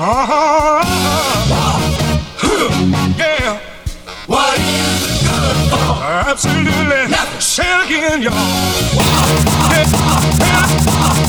Uh-huh. Yeah. What is it good for? Absolutely. Nothing. Say it again, y'all. Yeah. Yeah.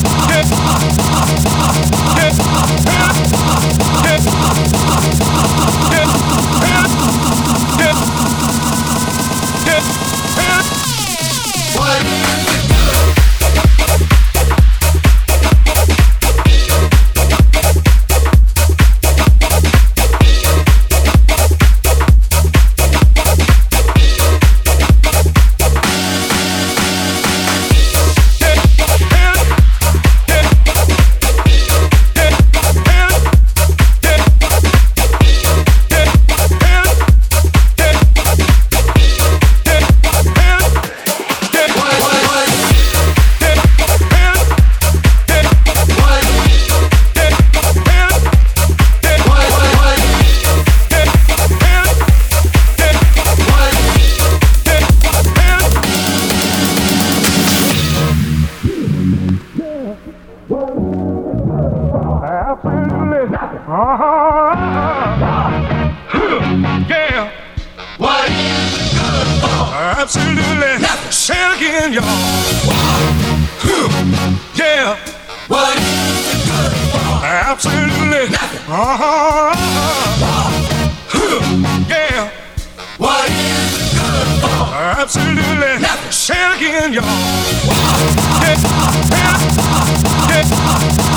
Absolutely. Uh-huh. Yeah. What is it good for? Absolutely. Say it again, y'all. Yeah. What is it good for? Absolutely. Uh-huh. Yeah. What is it good for? Absolutely. Say it again, y'all. Yeah. Yeah. Yeah. Yeah.